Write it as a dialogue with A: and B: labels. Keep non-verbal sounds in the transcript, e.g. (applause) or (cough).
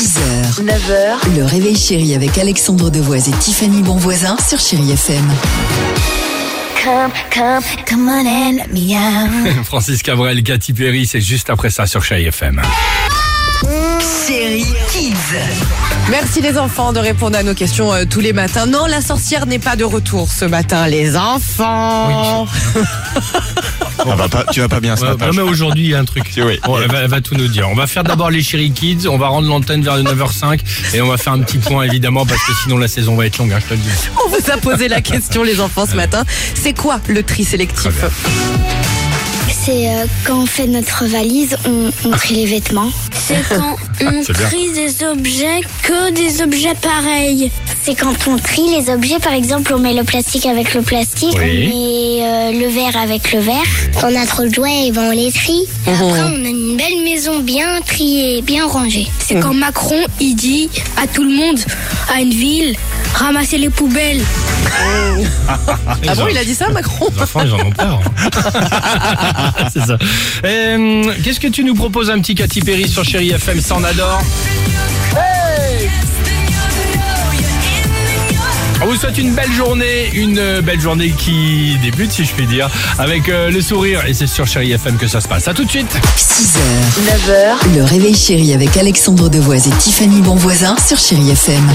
A: 6h, 9h, le réveil chéri avec Alexandre Devoise et Tiffany Bonvoisin sur Chéri FM.
B: Come, come, come on and let me out. (laughs)
C: Francis Cabrel, Katy Perry, c'est juste après ça sur Chéri FM.
A: Chéri Kids.
D: Merci les enfants de répondre à nos questions euh, tous les matins. Non, la sorcière n'est pas de retour ce matin, les enfants. (laughs)
E: Ah, va pas- tu vas pas bien ce
C: Ouais,
E: matin.
C: non, mais aujourd'hui, il y a un truc. (laughs)
E: Oui.
C: Bon, elle, va, elle va tout nous dire. On va faire d'abord les Chéri Kids, on va rendre l'antenne vers 9h05 et on va faire un petit point évidemment parce que sinon la saison va être longue, hein, je te le dis.
D: On vous a posé la question les enfants ce matin. C'est quoi le tri sélectif
B: C'est euh, quand on fait notre valise, on, on trie les vêtements. C'est (laughs) quand on
C: C'est bien.
B: trie des objets que des objets pareils. C'est quand on trie les objets, par exemple, on met le plastique avec le plastique,
C: Oui.
B: on met euh, le verre avec le verre. Quand on a trop de jouets, ben, on les trie. Et après, on a une belle maison bien triée, bien rangée.
F: C'est quand Macron, il dit à tout le monde, à une ville, ramassez les poubelles. (laughs)
D: Ah bon, il a dit ça Macron
C: Les enfants, ils en ont peur. hein. (laughs) c'est ça. Euh, Qu'est-ce que tu nous proposes un petit Katy Perry sur Chéri FM, ça on adore On vous souhaite une belle journée, une belle journée qui débute si je puis dire, avec euh, le sourire et c'est sur Chéri FM que ça se passe. À tout de suite
A: 6h, 9h, le réveil chéri avec Alexandre Devoise et Tiffany Bonvoisin sur Chéri FM.